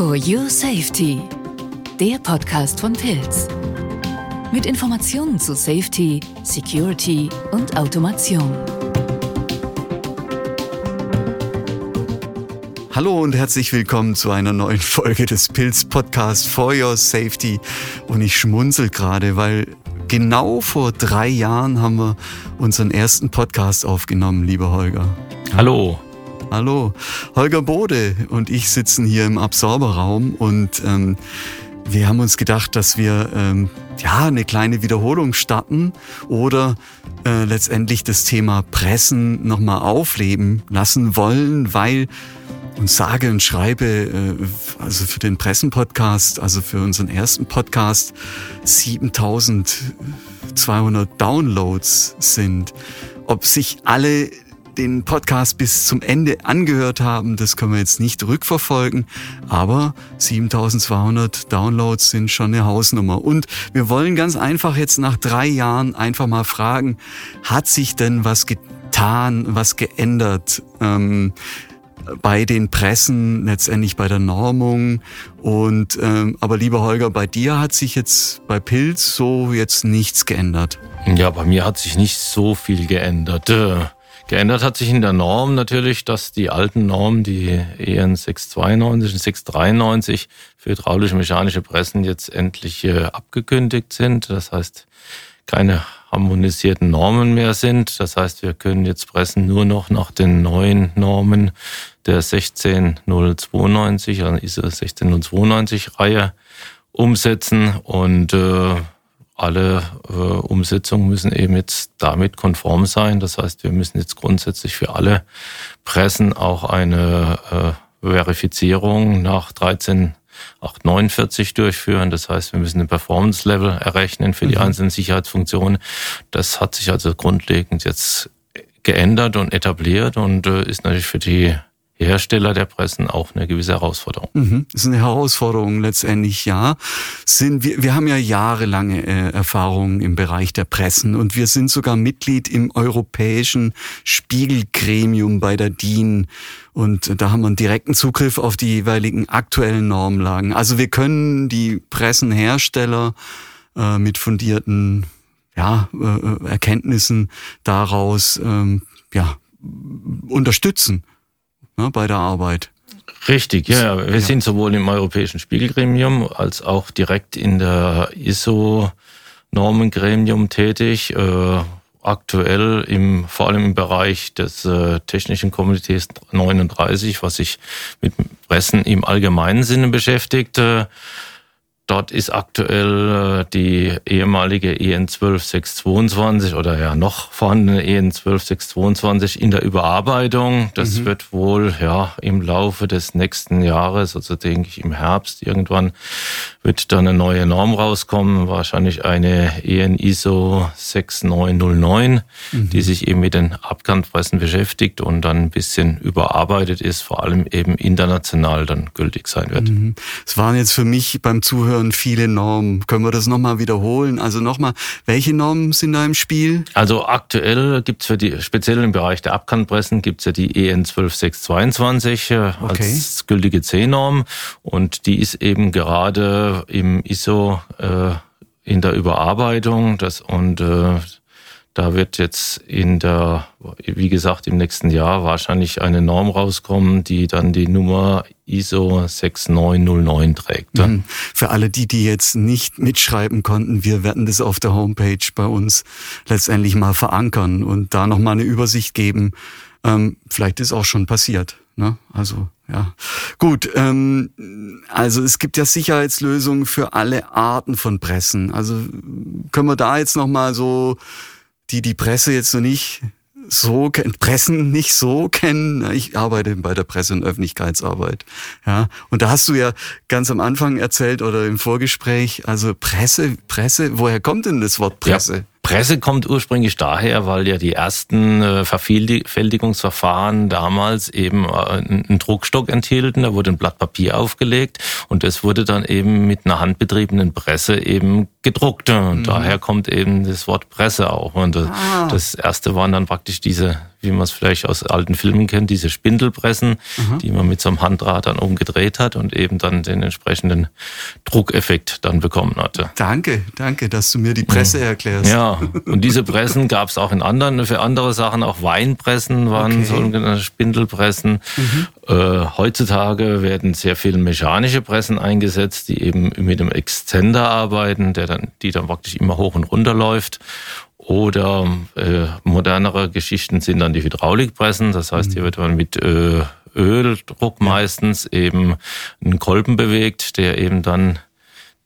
For Your Safety, der Podcast von Pilz. Mit Informationen zu Safety, Security und Automation. Hallo und herzlich willkommen zu einer neuen Folge des Pilz Podcast For Your Safety. Und ich schmunzel gerade, weil genau vor drei Jahren haben wir unseren ersten Podcast aufgenommen, lieber Holger. Hallo. Hallo. Holger Bode und ich sitzen hier im Absorberraum und ähm, wir haben uns gedacht, dass wir ähm, ja eine kleine Wiederholung starten oder äh, letztendlich das Thema Pressen nochmal aufleben lassen wollen, weil und sage und schreibe, äh, also für den Pressenpodcast, also für unseren ersten Podcast, 7200 Downloads sind. Ob sich alle den Podcast bis zum Ende angehört haben, das können wir jetzt nicht rückverfolgen, aber 7200 Downloads sind schon eine Hausnummer. Und wir wollen ganz einfach jetzt nach drei Jahren einfach mal fragen, hat sich denn was getan, was geändert? Ähm, bei den Pressen, letztendlich bei der Normung. Und ähm, aber lieber Holger, bei dir hat sich jetzt bei Pilz so jetzt nichts geändert. Ja, bei mir hat sich nicht so viel geändert. Geändert hat sich in der Norm natürlich, dass die alten Normen, die EN 692 und 693 für hydraulische mechanische Pressen jetzt endlich abgekündigt sind. Das heißt, keine harmonisierten Normen mehr sind. Das heißt, wir können jetzt Pressen nur noch nach den neuen Normen der 16092, also ISO 16092 Reihe umsetzen und äh, alle äh, Umsetzungen müssen eben jetzt damit konform sein. Das heißt, wir müssen jetzt grundsätzlich für alle Pressen auch eine äh, Verifizierung nach 13849 durchführen. Das heißt, wir müssen ein Performance-Level errechnen für die mhm. einzelnen Sicherheitsfunktionen. Das hat sich also grundlegend jetzt geändert und etabliert und äh, ist natürlich für die Hersteller der Pressen auch eine gewisse Herausforderung. Mhm. Das ist eine Herausforderung letztendlich, ja. Sind wir, wir haben ja jahrelange äh, Erfahrungen im Bereich der Pressen und wir sind sogar Mitglied im europäischen Spiegelgremium bei der DIN. Und da haben wir einen direkten Zugriff auf die jeweiligen aktuellen Normlagen. Also wir können die Pressenhersteller äh, mit fundierten ja, äh, äh Erkenntnissen daraus ähm, ja, unterstützen ne, bei der Arbeit. Richtig, ja. Wir ja. sind sowohl im Europäischen Spiegelgremium als auch direkt in der ISO-Normengremium tätig. Äh, aktuell im, vor allem im Bereich des äh, technischen Komitees 39, was sich mit Pressen im allgemeinen Sinne beschäftigt. Äh, Dort ist aktuell äh, die ehemalige EN 12622 oder ja noch vorhandene EN 12622 in der Überarbeitung. Das mhm. wird wohl ja im Laufe des nächsten Jahres, also denke ich im Herbst irgendwann, wird dann eine neue Norm rauskommen, wahrscheinlich eine EN ISO 6909, mhm. die sich eben mit den Abkantpressen beschäftigt und dann ein bisschen überarbeitet ist, vor allem eben international dann gültig sein wird. Mhm. Es waren jetzt für mich beim Zuhören und viele Normen. Können wir das nochmal wiederholen? Also nochmal, welche Normen sind da im Spiel? Also aktuell gibt's für die, speziell im Bereich der Abkantpressen, gibt's ja die EN 12622 äh, okay. als gültige C-Norm und die ist eben gerade im ISO äh, in der Überarbeitung. Das und äh, da wird jetzt in der, wie gesagt, im nächsten Jahr wahrscheinlich eine Norm rauskommen, die dann die Nummer ISO 6909 trägt. Mhm. Für alle die, die jetzt nicht mitschreiben konnten, wir werden das auf der Homepage bei uns letztendlich mal verankern und da nochmal eine Übersicht geben. Ähm, vielleicht ist auch schon passiert. Ne? Also ja, gut. Ähm, also es gibt ja Sicherheitslösungen für alle Arten von Pressen. Also können wir da jetzt nochmal so die die Presse jetzt noch nicht so Pressen nicht so kennen. Ich arbeite bei der Presse- und Öffentlichkeitsarbeit. Ja, und da hast du ja ganz am Anfang erzählt oder im Vorgespräch, also Presse, Presse, woher kommt denn das Wort Presse? Presse kommt ursprünglich daher, weil ja die ersten äh, Vervielfältigungsverfahren damals eben äh, einen Druckstock enthielten. Da wurde ein Blatt Papier aufgelegt und das wurde dann eben mit einer handbetriebenen Presse eben gedruckt. Und mhm. daher kommt eben das Wort Presse auch. Und äh, ah. das erste waren dann praktisch diese wie man es vielleicht aus alten Filmen kennt, diese Spindelpressen, mhm. die man mit so einem Handrad dann umgedreht hat und eben dann den entsprechenden Druckeffekt dann bekommen hatte. Danke, danke, dass du mir die Presse erklärst. Ja, und diese Pressen gab es auch in anderen, für andere Sachen, auch Weinpressen waren okay. sogenannte Spindelpressen. Mhm. Äh, heutzutage werden sehr viele mechanische Pressen eingesetzt, die eben mit einem Extender arbeiten, der dann, die dann praktisch immer hoch und runter läuft. Oder äh, modernere Geschichten sind dann die Hydraulikpressen. Das heißt, hier mhm. wird man mit äh, Öldruck meistens eben einen Kolben bewegt, der eben dann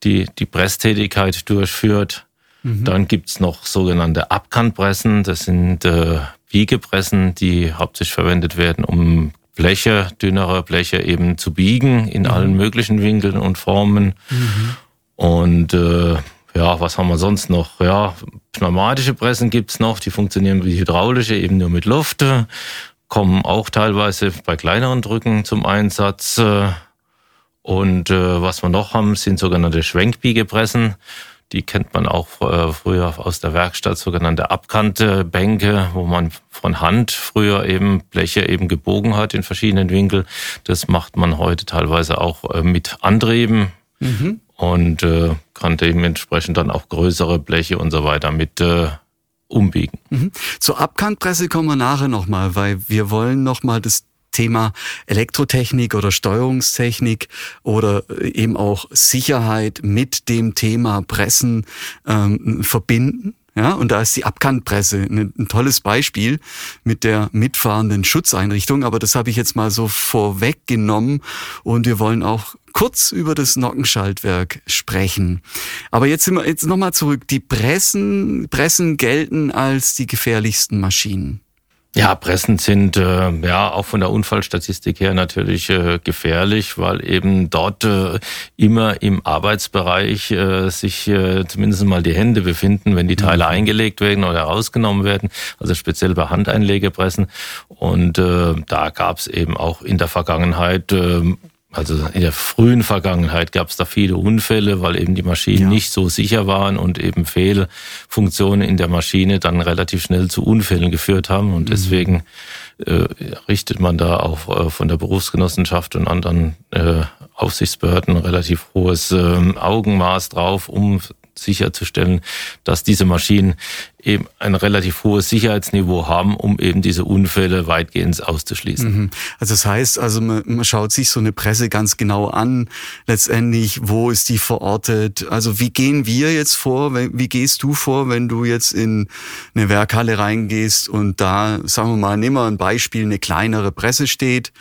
die, die Presstätigkeit durchführt. Mhm. Dann gibt's noch sogenannte Abkantpressen. Das sind äh, Biegepressen, die hauptsächlich verwendet werden, um Bleche, dünnere Bleche eben zu biegen in mhm. allen möglichen Winkeln und Formen. Mhm. Und äh, ja, was haben wir sonst noch? Ja, pneumatische Pressen gibt's noch, die funktionieren wie hydraulische, eben nur mit Luft, kommen auch teilweise bei kleineren Drücken zum Einsatz. Und äh, was wir noch haben, sind sogenannte Schwenkbiegepressen. Die kennt man auch äh, früher aus der Werkstatt, sogenannte abkante Bänke, wo man von Hand früher eben Bleche eben gebogen hat in verschiedenen Winkeln. Das macht man heute teilweise auch äh, mit Antrieben. Mhm und äh, kann dementsprechend dann auch größere Bleche und so weiter mit äh, umbiegen. Mhm. Zur Abkantpresse kommen wir nachher nochmal, weil wir wollen nochmal das Thema Elektrotechnik oder Steuerungstechnik oder äh, eben auch Sicherheit mit dem Thema Pressen ähm, verbinden. Ja, und da ist die Abkantpresse ein, ein, tolles Beispiel mit der mitfahrenden Schutzeinrichtung. Aber das habe ich jetzt mal so vorweggenommen. Und wir wollen auch kurz über das Nockenschaltwerk sprechen. Aber jetzt sind wir jetzt nochmal zurück. Die Pressen, Pressen gelten als die gefährlichsten Maschinen. Ja, Pressen sind äh, ja auch von der Unfallstatistik her natürlich äh, gefährlich, weil eben dort äh, immer im Arbeitsbereich äh, sich äh, zumindest mal die Hände befinden, wenn die Teile mhm. eingelegt werden oder rausgenommen werden, also speziell bei Handeinlegepressen. Und äh, da gab es eben auch in der Vergangenheit äh, also in der frühen Vergangenheit gab es da viele Unfälle, weil eben die Maschinen ja. nicht so sicher waren und eben Fehlfunktionen in der Maschine dann relativ schnell zu Unfällen geführt haben. Und mhm. deswegen äh, richtet man da auch äh, von der Berufsgenossenschaft und anderen äh, Aufsichtsbehörden relativ hohes äh, Augenmaß drauf, um sicherzustellen, dass diese Maschinen eben ein relativ hohes Sicherheitsniveau haben, um eben diese Unfälle weitgehend auszuschließen. Mhm. Also das heißt, also man, man schaut sich so eine Presse ganz genau an, letztendlich, wo ist die verortet? Also wie gehen wir jetzt vor? Wie gehst du vor, wenn du jetzt in eine Werkhalle reingehst und da, sagen wir mal, nehmen wir ein Beispiel, eine kleinere Presse steht,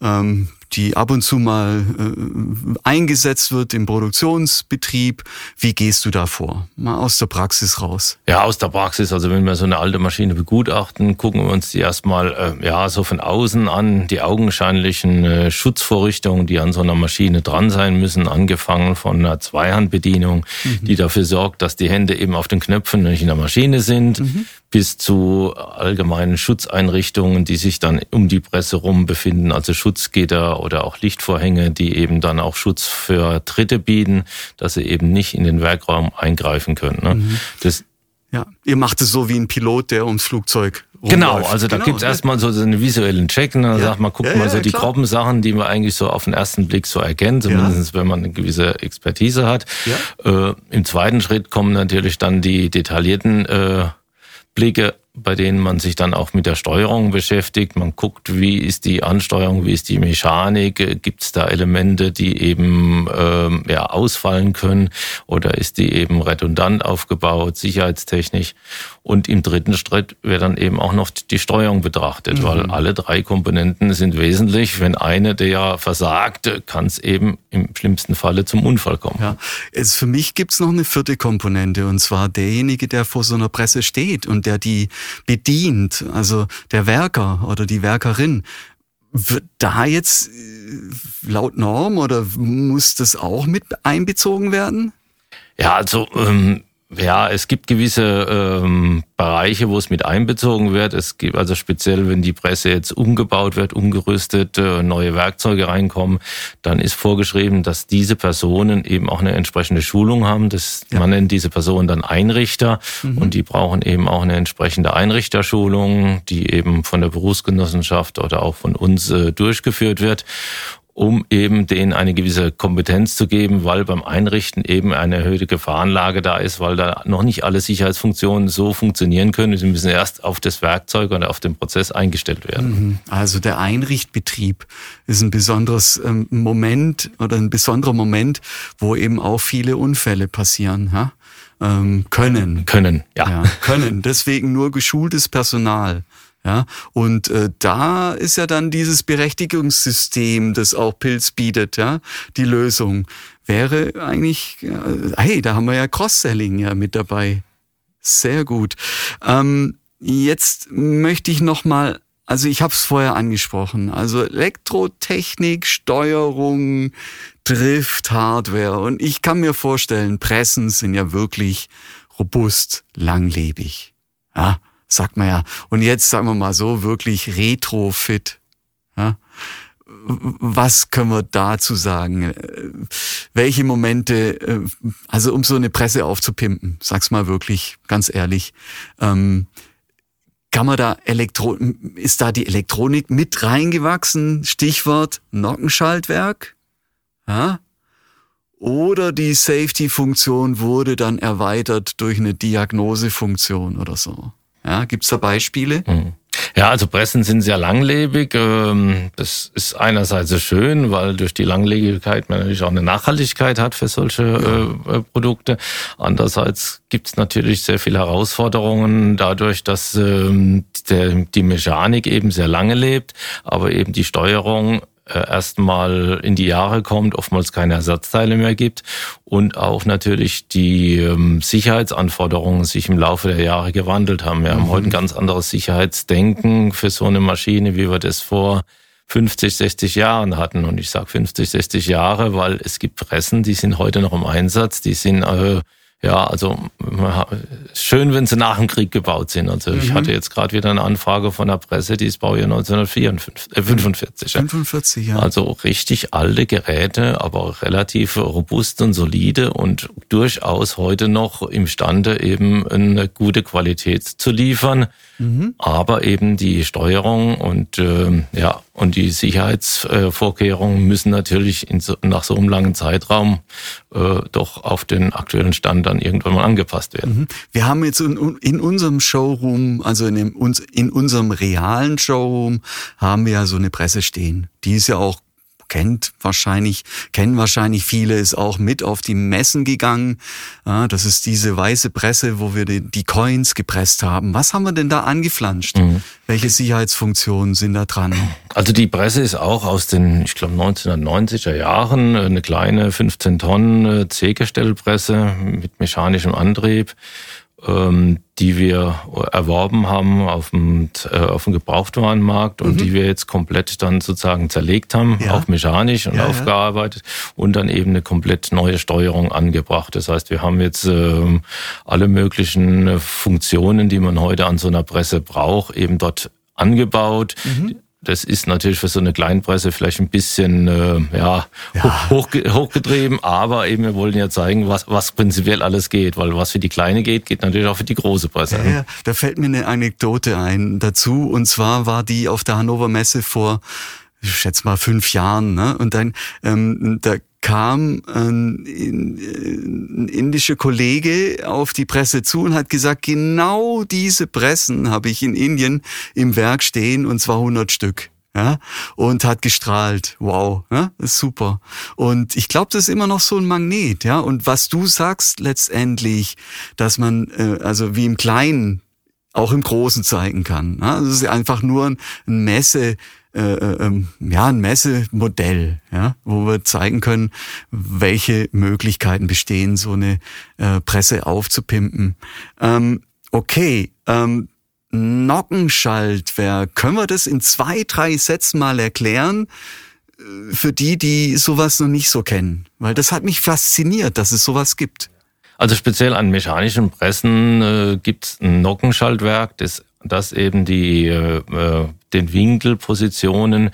ähm, die ab und zu mal äh, eingesetzt wird im Produktionsbetrieb. Wie gehst du da vor? Mal aus der Praxis raus. Ja, aus der Praxis. Also wenn wir so eine alte Maschine begutachten, gucken wir uns die erstmal äh, ja so von außen an, die augenscheinlichen äh, Schutzvorrichtungen, die an so einer Maschine dran sein müssen, angefangen von einer Zweihandbedienung, mhm. die dafür sorgt, dass die Hände eben auf den Knöpfen nicht in der Maschine sind, mhm bis zu allgemeinen Schutzeinrichtungen, die sich dann um die Presse rum befinden, also Schutzgitter oder auch Lichtvorhänge, die eben dann auch Schutz für Dritte bieten, dass sie eben nicht in den Werkraum eingreifen können. Ne? Mhm. Das, ja, ihr macht es so wie ein Pilot, der ums Flugzeug Rumläuft. Genau, also da genau, gibt's erstmal so einen visuellen Check und dann ja. sagt man, guckt ja, mal so ja, die klar. groben Sachen, die man eigentlich so auf den ersten Blick so erkennt, zumindest wenn man eine gewisse Expertise hat. Äh, Im zweiten Schritt kommen natürlich dann die detaillierten äh, Blicke, bei denen man sich dann auch mit der Steuerung beschäftigt. Man guckt, wie ist die Ansteuerung, wie ist die Mechanik, gibt es da Elemente, die eben ähm, ja, ausfallen können oder ist die eben redundant aufgebaut, sicherheitstechnisch. Und im dritten Schritt wird dann eben auch noch die Steuerung betrachtet, mhm. weil alle drei Komponenten sind wesentlich. Wenn eine der versagt, kann es eben im schlimmsten Falle zum Unfall kommen. Ja, es, für mich gibt's noch eine vierte Komponente und zwar derjenige, der vor so einer Presse steht und der die bedient, also der Werker oder die Werkerin. Wird da jetzt äh, laut Norm oder muss das auch mit einbezogen werden? Ja, also ähm, ja, es gibt gewisse ähm, Bereiche, wo es mit einbezogen wird. Es gibt also speziell, wenn die Presse jetzt umgebaut wird, umgerüstet, äh, neue Werkzeuge reinkommen, dann ist vorgeschrieben, dass diese Personen eben auch eine entsprechende Schulung haben. Das, ja. Man nennt diese Personen dann Einrichter mhm. und die brauchen eben auch eine entsprechende Einrichterschulung, die eben von der Berufsgenossenschaft oder auch von uns äh, durchgeführt wird um eben denen eine gewisse Kompetenz zu geben, weil beim Einrichten eben eine erhöhte Gefahrenlage da ist, weil da noch nicht alle Sicherheitsfunktionen so funktionieren können. Sie müssen erst auf das Werkzeug oder auf den Prozess eingestellt werden. Mhm. Also der Einrichtbetrieb ist ein besonderes ähm, Moment oder ein besonderer Moment, wo eben auch viele Unfälle passieren. Ja? Ähm, können. Können, ja. ja. Können. Deswegen nur geschultes Personal. Ja, und äh, da ist ja dann dieses Berechtigungssystem, das auch Pilz bietet, ja, die Lösung. Wäre eigentlich, äh, hey, da haben wir ja Cross-Selling ja mit dabei. Sehr gut. Ähm, jetzt möchte ich noch mal, also ich habe es vorher angesprochen, also Elektrotechnik, Steuerung, Drift, Hardware und ich kann mir vorstellen, Pressen sind ja wirklich robust, langlebig. Ja, sagt man ja. Und jetzt sagen wir mal so, wirklich retrofit. Ja? Was können wir dazu sagen? Welche Momente, äh, also um so eine Presse aufzupimpen, sag's mal wirklich, ganz ehrlich, ähm, kann man da Elektro, ist da die Elektronik mit reingewachsen? Stichwort Nockenschaltwerk? Ja? Oder die Safety-Funktion wurde dann erweitert durch eine Diagnosefunktion oder so? Ja, gibt's da Beispiele? Mhm. Ja, also Pressen sind sehr langlebig. Ähm, das ist einerseits so schön, weil durch die Langlebigkeit man natürlich auch eine Nachhaltigkeit hat für solche ja. Äh, Produkte. Andererseits gibt's natürlich sehr viele Herausforderungen dadurch, dass ähm, die Mechanik eben sehr lange lebt, aber eben die Steuerung äh, erstmal in die Jahre kommt, oftmals keine Ersatzteile mehr gibt und auch natürlich die ähm, Sicherheitsanforderungen sich im Laufe der Jahre gewandelt haben. Wir mhm. haben heute ein ganz anderes Sicherheitsdenken für so eine Maschine, wie wir das vor 50, 60 Jahren hatten. Und ich sage 50, 60 Jahre, weil es gibt Pressen, die sind heute noch im Einsatz, die sind äh, ja, also schön, wenn sie nach dem Krieg gebaut sind. Also mhm. ich hatte jetzt gerade wieder eine Anfrage von der Presse, die ist Baujahr 1945. Äh, 45, 45, ja. Also richtig alte Geräte, aber relativ robust und solide und durchaus heute noch imstande, eben eine gute Qualität zu liefern. Mhm. Aber eben die Steuerung und äh, ja und die Sicherheitsvorkehrungen müssen natürlich so, nach so einem langen Zeitraum äh, doch auf den aktuellen Stand dann irgendwann mal angepasst werden. Mhm. Wir haben jetzt in, in unserem Showroom, also in, dem, in unserem realen Showroom, haben wir ja so eine Presse stehen. Die ist ja auch kennt wahrscheinlich, kennen wahrscheinlich viele, ist auch mit auf die Messen gegangen. Ja, das ist diese weiße Presse, wo wir die, die Coins gepresst haben. Was haben wir denn da angeflanscht? Mhm. Welche Sicherheitsfunktionen sind da dran? Also die Presse ist auch aus den, ich glaube, 1990er Jahren eine kleine 15 Tonnen äh, C-Gestellpresse mit mechanischem Antrieb die wir erworben haben auf dem, äh, auf dem Gebrauchtwarenmarkt und mhm. die wir jetzt komplett dann sozusagen zerlegt haben, ja. auch mechanisch und ja, aufgearbeitet ja. und dann eben eine komplett neue Steuerung angebracht. Das heißt, wir haben jetzt äh, alle möglichen Funktionen, die man heute an so einer Presse braucht, eben dort angebaut. Mhm das ist natürlich für so eine Kleinpresse vielleicht ein bisschen äh, ja, ja. Hoch, hochgetrieben, aber eben wir wollen ja zeigen, was, was prinzipiell alles geht, weil was für die kleine geht, geht natürlich auch für die große Presse. Ja, ja. Da fällt mir eine Anekdote ein dazu und zwar war die auf der Hannover Messe vor ich schätze mal fünf Jahren, ne? Und dann ähm, da kam ein, ein indischer Kollege auf die Presse zu und hat gesagt, genau diese Pressen habe ich in Indien im Werk stehen und zwar 100 Stück. Ja, und hat gestrahlt. Wow, ja, ist super. Und ich glaube, das ist immer noch so ein Magnet, ja. Und was du sagst letztendlich, dass man, äh, also wie im Kleinen, auch im Großen zeigen kann. Ja? Das ist einfach nur ein Messe, äh, äh, ähm, ja, ein Messemodell, ja, wo wir zeigen können, welche Möglichkeiten bestehen, so eine äh, Presse aufzupimpen. Ähm, okay, ähm, Nockenschaltwerk, können wir das in zwei, drei Sätzen mal erklären? Äh, für die, die sowas noch nicht so kennen. Weil das hat mich fasziniert, dass es sowas gibt. Also speziell an mechanischen Pressen äh, gibt es ein Nockenschaltwerk, das, das eben die, äh, äh, den Winkelpositionen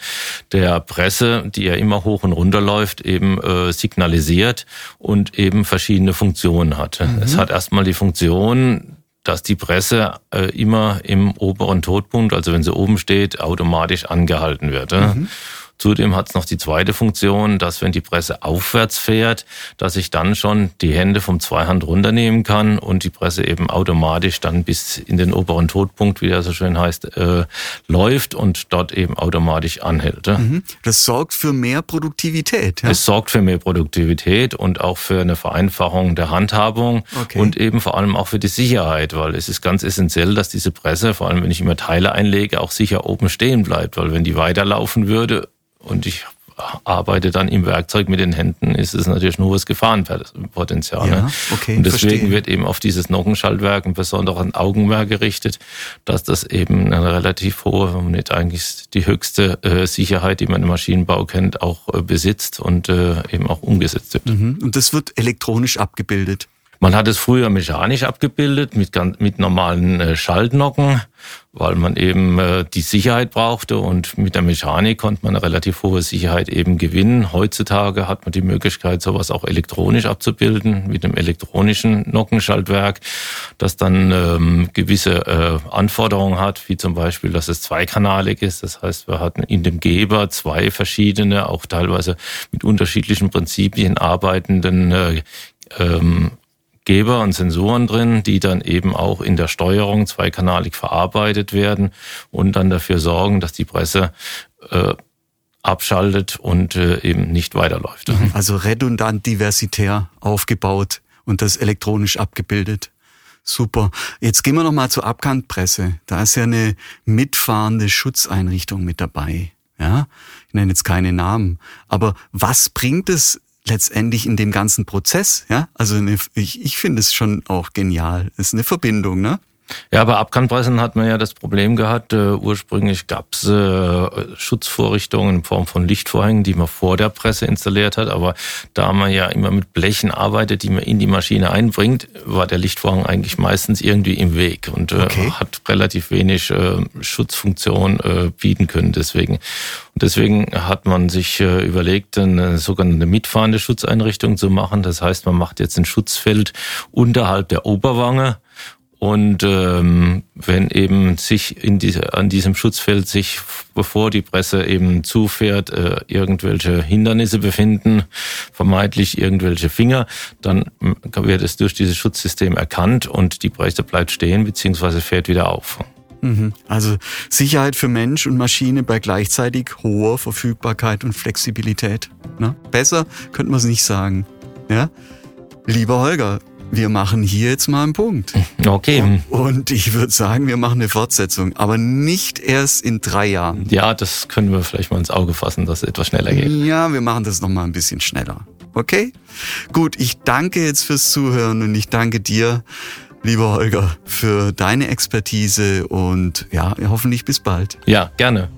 der Presse, die ja immer hoch und runter läuft, eben äh, signalisiert und eben verschiedene Funktionen hat. Mhm. Es hat erstmal die Funktion, dass die Presse äh, immer im oberen Todpunkt, also wenn sie oben steht, automatisch angehalten wird. Mhm. Zudem hat es noch die zweite Funktion, dass wenn die Presse aufwärts fährt, dass ich dann schon die Hände vom Zweihand runternehmen kann und die Presse eben automatisch dann bis in den oberen Todpunkt, wie er so schön heißt, äh, läuft und dort eben automatisch anhält. Mhm. Das sorgt für mehr Produktivität. Ja? Es sorgt für mehr Produktivität und auch für eine Vereinfachung der Handhabung okay. und eben vor allem auch für die Sicherheit, weil es ist ganz essentiell, dass diese Presse, vor allem wenn ich immer Teile einlege, auch sicher oben stehen bleibt, weil wenn die weiterlaufen würde, und ich arbeite dann im Werkzeug mit den Händen, ist es natürlich nur das Gefahrenpotenzial. Ja, okay, und deswegen verstehe. wird eben auf dieses Nockenschaltwerk ein besonderes Augenmerk gerichtet, dass das eben eine relativ hohe, wenn man nicht eigentlich die höchste äh, Sicherheit, die man im Maschinenbau kennt, auch äh, besitzt und äh, eben auch umgesetzt wird. Mhm. Und das wird elektronisch abgebildet. Man hat es früher mechanisch abgebildet mit, mit normalen äh, Schaltnocken, weil man eben äh, die Sicherheit brauchte und mit der Mechanik konnte man eine relativ hohe Sicherheit eben gewinnen. Heutzutage hat man die Möglichkeit, sowas auch elektronisch abzubilden mit einem elektronischen Nockenschaltwerk, das dann ähm, gewisse äh, Anforderungen hat, wie zum Beispiel, dass es zweikanalig ist. Das heißt, wir hatten in dem Geber zwei verschiedene, auch teilweise mit unterschiedlichen Prinzipien arbeitenden äh, ähm, Geber und Sensoren drin, die dann eben auch in der Steuerung zweikanalig verarbeitet werden und dann dafür sorgen, dass die Presse äh, abschaltet und äh, eben nicht weiterläuft. Mhm. Also redundant diversitär aufgebaut und das elektronisch abgebildet. Super. Jetzt gehen wir noch mal zur Abkantpresse. Da ist ja eine mitfahrende Schutzeinrichtung mit dabei. Ja, ich nenne jetzt keine Namen. Aber was bringt es letztendlich in dem ganzen Prozess, ja, also eine, ich, ich finde es schon auch genial. Ist eine Verbindung, ne? Ja, bei Abkantpressen hat man ja das Problem gehabt, äh, ursprünglich gab es äh, Schutzvorrichtungen in Form von Lichtvorhängen, die man vor der Presse installiert hat, aber da man ja immer mit Blechen arbeitet, die man in die Maschine einbringt, war der Lichtvorhang eigentlich meistens irgendwie im Weg und äh, okay. hat relativ wenig äh, Schutzfunktion äh, bieten können. Deswegen, und deswegen hat man sich äh, überlegt, eine sogenannte mitfahrende Schutzeinrichtung zu machen. Das heißt, man macht jetzt ein Schutzfeld unterhalb der Oberwange und ähm, wenn eben sich in diese, an diesem Schutzfeld sich, bevor die Presse eben zufährt, äh, irgendwelche Hindernisse befinden, vermeintlich irgendwelche Finger, dann wird es durch dieses Schutzsystem erkannt und die Presse bleibt stehen beziehungsweise fährt wieder auf. Mhm. Also Sicherheit für Mensch und Maschine bei gleichzeitig hoher Verfügbarkeit und Flexibilität. Ne? Besser könnte man es nicht sagen. Ja? Lieber Holger, wir machen hier jetzt mal einen Punkt. Okay. Und ich würde sagen, wir machen eine Fortsetzung, aber nicht erst in drei Jahren. Ja, das können wir vielleicht mal ins Auge fassen, dass es etwas schneller geht. Ja, wir machen das nochmal ein bisschen schneller. Okay? Gut, ich danke jetzt fürs Zuhören und ich danke dir, lieber Holger, für deine Expertise und ja, hoffentlich bis bald. Ja, gerne.